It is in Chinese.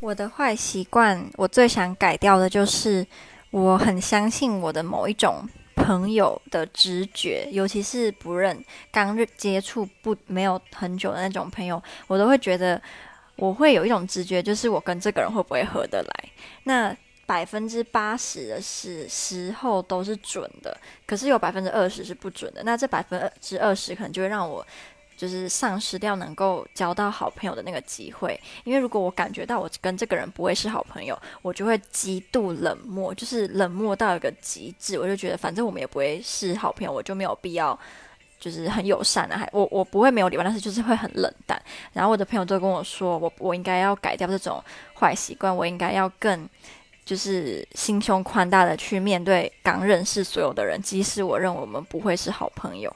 我的坏习惯，我最想改掉的就是，我很相信我的某一种朋友的直觉，尤其是不认刚接触不没有很久的那种朋友，我都会觉得我会有一种直觉，就是我跟这个人会不会合得来。那百分之八十的时时候都是准的，可是有百分之二十是不准的。那这百分之二十可能就会让我。就是丧失掉能够交到好朋友的那个机会，因为如果我感觉到我跟这个人不会是好朋友，我就会极度冷漠，就是冷漠到一个极致。我就觉得反正我们也不会是好朋友，我就没有必要就是很友善啊，还我我不会没有礼貌，但是就是会很冷淡。然后我的朋友都跟我说，我我应该要改掉这种坏习惯，我应该要更就是心胸宽大的去面对刚认识所有的人，即使我认为我们不会是好朋友。